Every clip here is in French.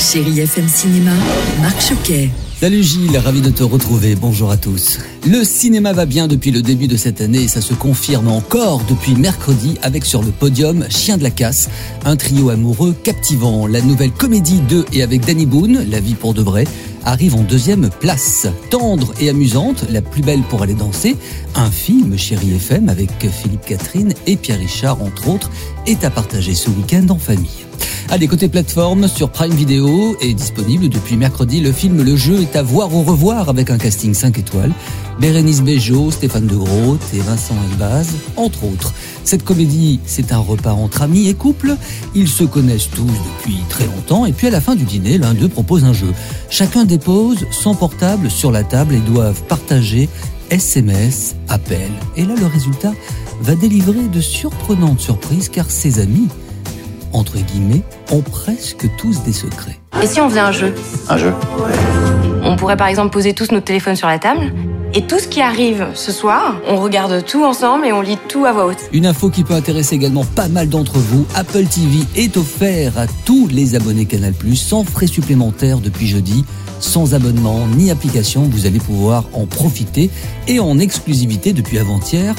Chérie FM Cinéma, Marc Choquet. Salut Gilles, ravi de te retrouver, bonjour à tous. Le cinéma va bien depuis le début de cette année ça se confirme encore depuis mercredi avec sur le podium Chien de la casse, un trio amoureux captivant. La nouvelle comédie de et avec Danny Boone, La vie pour de arrive en deuxième place. Tendre et amusante, La plus belle pour aller danser, un film Chérie FM avec Philippe Catherine et Pierre Richard entre autres, est à partager ce week-end en famille. Allez, côté plateforme, sur Prime Video est disponible depuis mercredi. Le film Le Jeu est à voir au revoir avec un casting 5 étoiles. Bérénice Bejo, Stéphane De Groot et Vincent Elbaz, entre autres. Cette comédie, c'est un repas entre amis et couples. Ils se connaissent tous depuis très longtemps et puis à la fin du dîner, l'un d'eux propose un jeu. Chacun dépose son portable sur la table et doivent partager SMS, appels. Et là, le résultat va délivrer de surprenantes surprises car ses amis entre guillemets, ont presque tous des secrets. Et si on faisait un jeu? Un jeu On pourrait par exemple poser tous nos téléphones sur la table. Et tout ce qui arrive ce soir, on regarde tout ensemble et on lit tout à voix haute. Une info qui peut intéresser également pas mal d'entre vous, Apple TV est offert à tous les abonnés Canal+, sans frais supplémentaires depuis jeudi. Sans abonnement ni application, vous allez pouvoir en profiter. Et en exclusivité depuis avant-hier,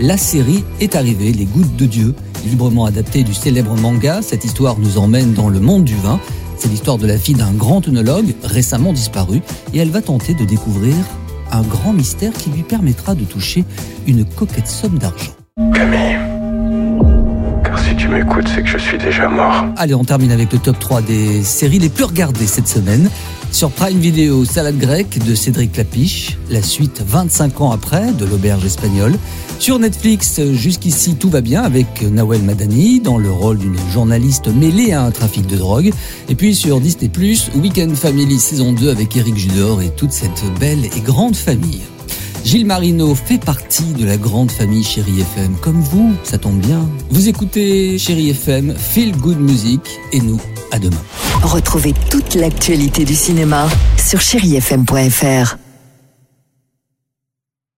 la série est arrivée, Les Gouttes de Dieu, librement adaptée du célèbre manga. Cette histoire nous emmène dans le monde du vin. C'est l'histoire de la fille d'un grand œnologue récemment disparu et elle va tenter de découvrir un grand mystère qui lui permettra de toucher une coquette somme d'argent. Camille. Car si tu m'écoutes, c'est que je suis déjà mort. Allez, on termine avec le top 3 des séries les plus regardées cette semaine. Sur Prime Video, Salade grecque de Cédric Lapiche, la suite 25 ans après de l'auberge espagnole. Sur Netflix, jusqu'ici tout va bien avec Nawel Madani dans le rôle d'une journaliste mêlée à un trafic de drogue. Et puis sur Disney+, Weekend Family saison 2 avec Eric Judor et toute cette belle et grande famille. Gilles Marino fait partie de la grande famille Chéri FM. Comme vous, ça tombe bien. Vous écoutez Chéri FM, Feel Good Music et nous, à demain. Retrouvez toute l'actualité du cinéma sur chérifm.fr.